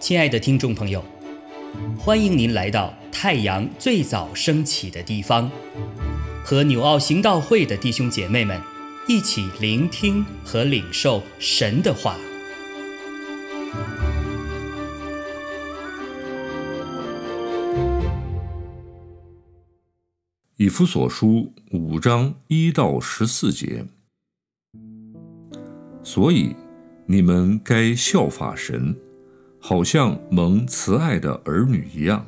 亲爱的听众朋友，欢迎您来到太阳最早升起的地方，和纽奥行道会的弟兄姐妹们一起聆听和领受神的话。以弗所书五章一到十四节，所以你们该效法神，好像蒙慈爱的儿女一样，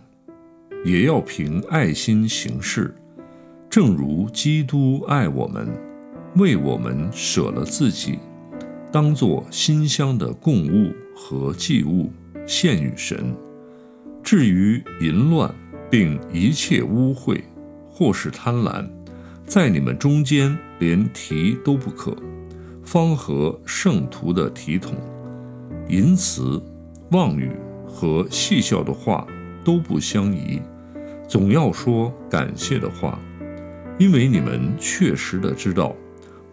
也要凭爱心行事，正如基督爱我们，为我们舍了自己，当作馨香的供物和祭物献与神。至于淫乱，并一切污秽。或是贪婪，在你们中间连提都不可，方和圣徒的体统，淫词、妄语和戏笑的话都不相宜，总要说感谢的话，因为你们确实的知道，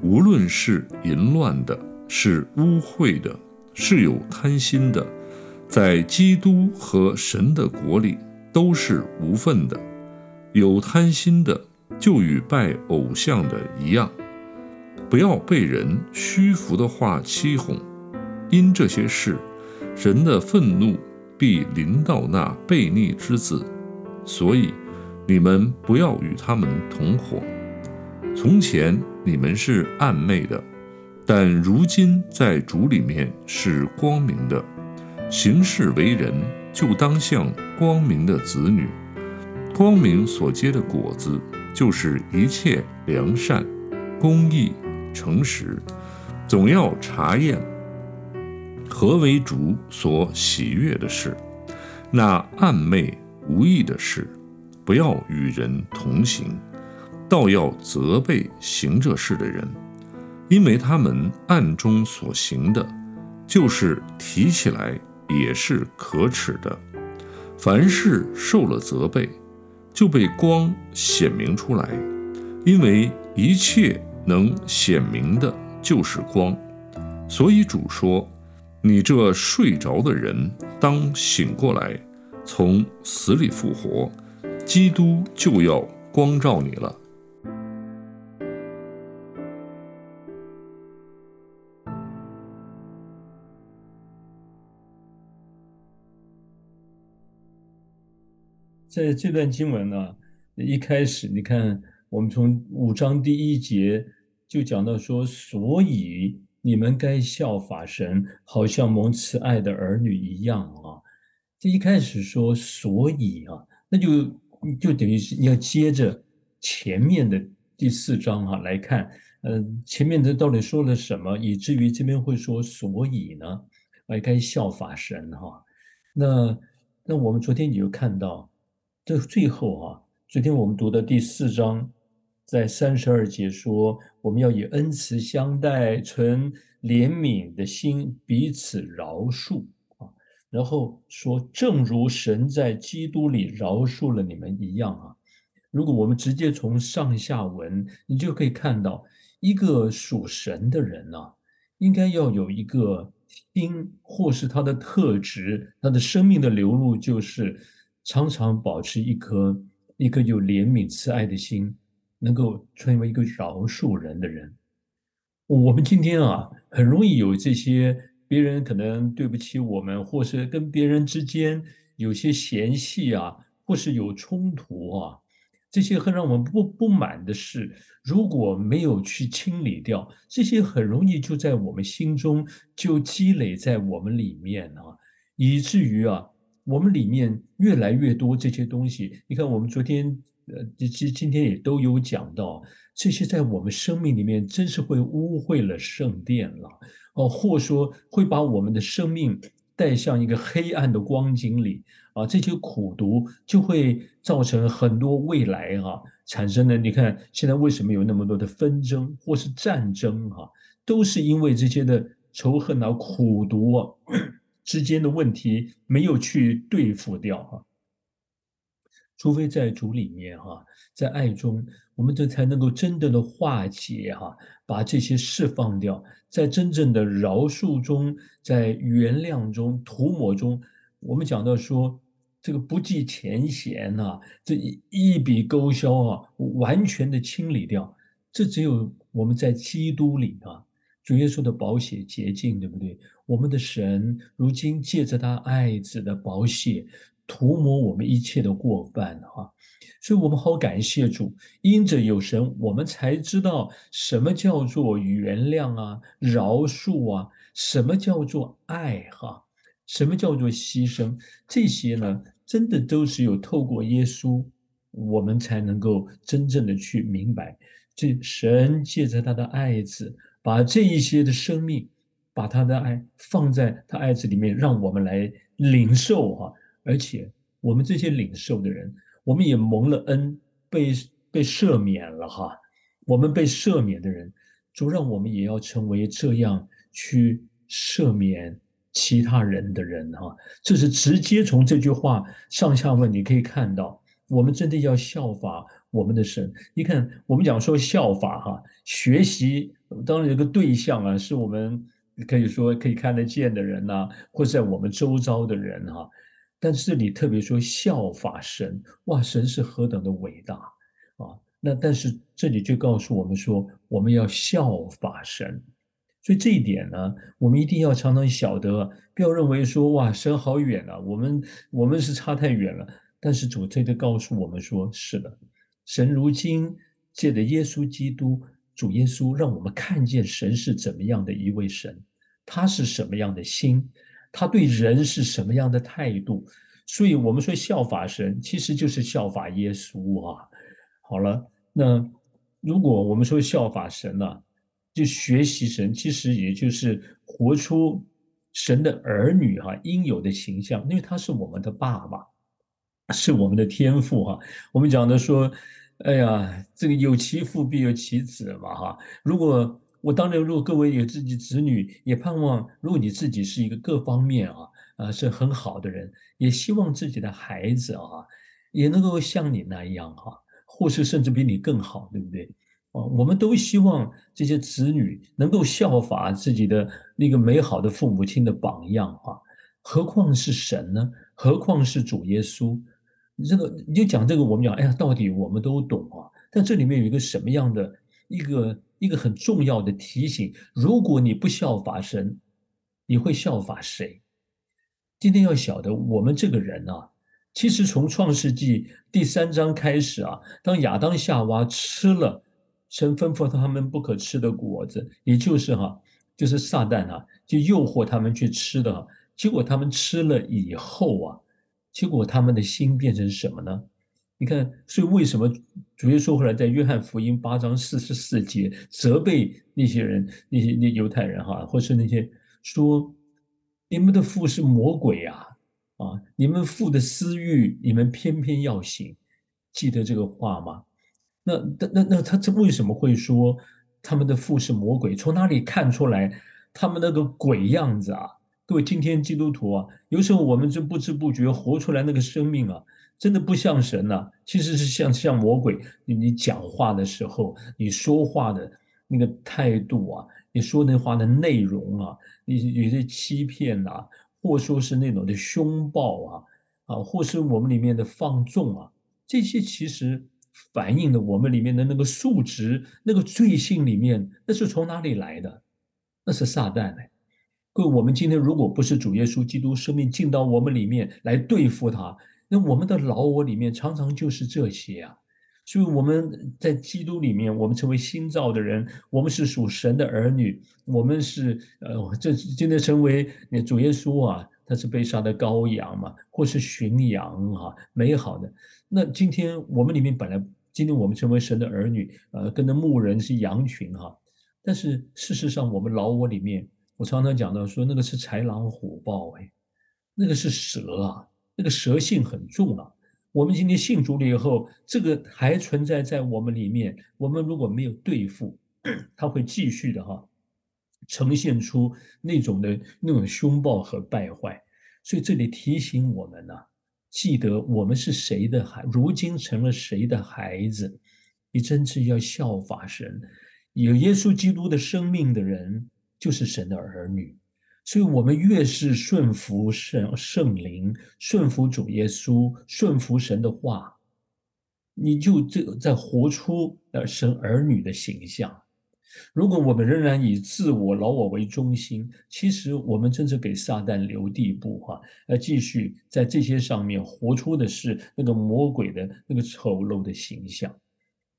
无论是淫乱的，是污秽的，是有贪心的，在基督和神的国里都是无份的。有贪心的，就与拜偶像的一样，不要被人虚浮的话欺哄。因这些事，人的愤怒必临到那悖逆之子。所以，你们不要与他们同伙。从前你们是暗昧的，但如今在主里面是光明的。行事为人，就当像光明的子女。光明所结的果子，就是一切良善、公义、诚实，总要查验何为主所喜悦的事。那暗昧无益的事，不要与人同行，倒要责备行这事的人，因为他们暗中所行的，就是提起来也是可耻的。凡事受了责备。就被光显明出来，因为一切能显明的，就是光。所以主说：“你这睡着的人，当醒过来，从死里复活，基督就要光照你了。”在这段经文呢，一开始你看，我们从五章第一节就讲到说，所以你们该效法神，好像蒙慈爱的儿女一样啊。这一开始说所以啊，那就就等于是你要接着前面的第四章哈来看，呃，前面的到底说了什么，以至于这边会说所以呢，哎，该效法神哈。那那我们昨天你就看到。这最后啊，昨天我们读的第四章，在三十二节说，我们要以恩慈相待，存怜悯的心，彼此饶恕啊。然后说，正如神在基督里饶恕了你们一样啊。如果我们直接从上下文，你就可以看到，一个属神的人呢，应该要有一个心，或是他的特质，他的生命的流露就是。常常保持一颗一颗有怜悯慈爱的心，能够成为一个饶恕人的人。我们今天啊，很容易有这些别人可能对不起我们，或是跟别人之间有些嫌隙啊，或是有冲突啊，这些很让我们不不满的事，如果没有去清理掉，这些很容易就在我们心中就积累在我们里面啊，以至于啊。我们里面越来越多这些东西，你看，我们昨天呃，今今今天也都有讲到，这些在我们生命里面真是会污秽了圣殿了，哦，或说会把我们的生命带向一个黑暗的光景里啊，这些苦毒就会造成很多未来哈产生的。你看现在为什么有那么多的纷争或是战争哈，都是因为这些的仇恨啊、苦毒啊。之间的问题没有去对付掉哈，除非在主里面哈，在爱中，我们这才能够真正的化解哈，把这些释放掉，在真正的饶恕中，在原谅中、涂抹中，我们讲到说，这个不计前嫌呐，这一笔勾销啊，完全的清理掉，这只有我们在基督里啊，主耶稣的宝血洁净，对不对？我们的神如今借着他爱子的宝血。涂抹我们一切的过犯，哈，所以我们好感谢主，因着有神，我们才知道什么叫做原谅啊、饶恕啊，什么叫做爱，哈，什么叫做牺牲，这些呢，真的都是有透过耶稣，我们才能够真正的去明白，这神借着他的爱子，把这一些的生命，把他的爱放在他爱子里面，让我们来领受，哈。而且我们这些领受的人，我们也蒙了恩，被被赦免了哈。我们被赦免的人，主让我们也要成为这样去赦免其他人的人哈。这是直接从这句话上下文你可以看到，我们真的要效法我们的神。你看，我们讲说效法哈，学习当然有个对象啊，是我们可以说可以看得见的人呐，或者在我们周遭的人哈。但是这里特别说效法神，哇，神是何等的伟大啊！那但是这里就告诉我们说，我们要效法神，所以这一点呢，我们一定要常常晓得，不要认为说哇，神好远啊，我们我们是差太远了。但是主这就告诉我们说，是的，神如今借着耶稣基督，主耶稣让我们看见神是怎么样的一位神，他是什么样的心。他对人是什么样的态度？所以，我们说效法神，其实就是效法耶稣啊。好了，那如果我们说效法神呢，就学习神，其实也就是活出神的儿女哈应有的形象，因为他是我们的爸爸，是我们的天父哈。我们讲的说，哎呀，这个有其父必有其子嘛哈。如果我当然，如果各位有自己子女，也盼望，如果你自己是一个各方面啊，啊是很好的人，也希望自己的孩子啊，也能够像你那样哈，或是甚至比你更好，对不对？啊，我们都希望这些子女能够效法自己的那个美好的父母亲的榜样啊，何况是神呢？何况是主耶稣？这个你就讲这个，我们讲，哎呀，到底我们都懂啊，但这里面有一个什么样的一个？一个很重要的提醒：如果你不效法神，你会效法谁？今天要晓得，我们这个人啊，其实从创世纪第三章开始啊，当亚当夏娃吃了神吩咐他们不可吃的果子，也就是哈，就是撒旦啊，就诱惑他们去吃的，结果他们吃了以后啊，结果他们的心变成什么呢？你看，所以为什么主耶稣后来在约翰福音八章四十四节责备那些人，那些那犹太人哈，或是那些说你们的父是魔鬼啊，啊，你们父的私欲，你们偏偏要行，记得这个话吗？那那那那他这为什么会说他们的父是魔鬼？从哪里看出来他们那个鬼样子啊？各位今天基督徒啊，有时候我们就不知不觉活出来那个生命啊。真的不像神呐，其实是像像魔鬼。你你讲话的时候，你说话的那个态度啊，你说那话的内容啊，你有些欺骗呐，或说是那种的凶暴啊，啊，或是我们里面的放纵啊，这些其实反映了我们里面的那个数值，那个罪性里面，那是从哪里来的？那是撒旦哎。各位，我们今天如果不是主耶稣基督生命进到我们里面来对付他。那我们的老我里面常常就是这些啊，所以我们在基督里面，我们成为新造的人，我们是属神的儿女，我们是呃，这今天成为那主耶稣啊，他是被杀的羔羊嘛，或是驯羊哈，美好的。那今天我们里面本来今天我们成为神的儿女，呃，跟着牧人是羊群哈，但是事实上我们老我里面，我常常讲到说那个是豺狼虎豹哎，那个是蛇啊。那个蛇性很重啊！我们今天信主了以后，这个还存在在我们里面。我们如果没有对付，它会继续的哈，呈现出那种的那种凶暴和败坏。所以这里提醒我们呢，记得我们是谁的孩，如今成了谁的孩子，你真是要效法神。有耶稣基督的生命的人，就是神的儿女。所以，我们越是顺服圣圣灵，顺服主耶稣，顺服神的话，你就这在活出呃神儿女的形象。如果我们仍然以自我、老我为中心，其实我们真是给撒旦留地步哈，要继续在这些上面活出的是那个魔鬼的那个丑陋的形象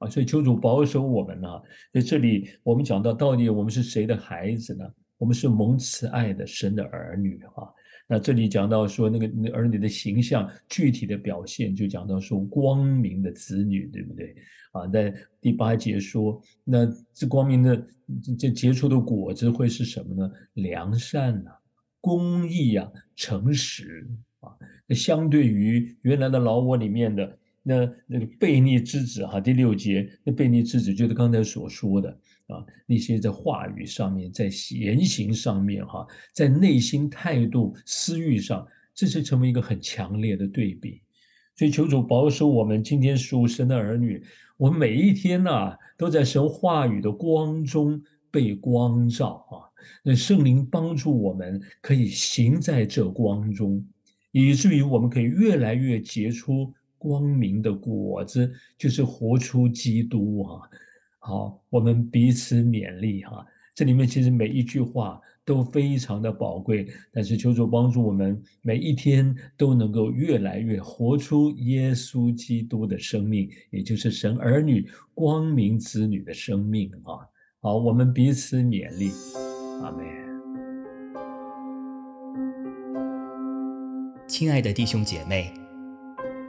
啊！所以求主保守我们呢。在这里，我们讲到到底我们是谁的孩子呢？我们是蒙慈爱的神的儿女啊。那这里讲到说那个那儿女的形象具体的表现，就讲到说光明的子女，对不对？啊，在第八节说，那这光明的这结出的果子会是什么呢？良善呐，公义呀，诚实啊。那相对于原来的老我里面的那那个悖逆之子哈，第六节那悖逆之子就是刚才所说的。啊，那些在话语上面，在言行上面，哈，在内心态度、私欲上，这是成为一个很强烈的对比。所以，求主保守我们今天属神的儿女，我们每一天呐，都在神话语的光中被光照啊。那圣灵帮助我们，可以行在这光中，以至于我们可以越来越结出光明的果子，就是活出基督啊。好，我们彼此勉励哈。这里面其实每一句话都非常的宝贵，但是求主帮助我们每一天都能够越来越活出耶稣基督的生命，也就是神儿女光明子女的生命啊。好，我们彼此勉励，阿门。亲爱的弟兄姐妹，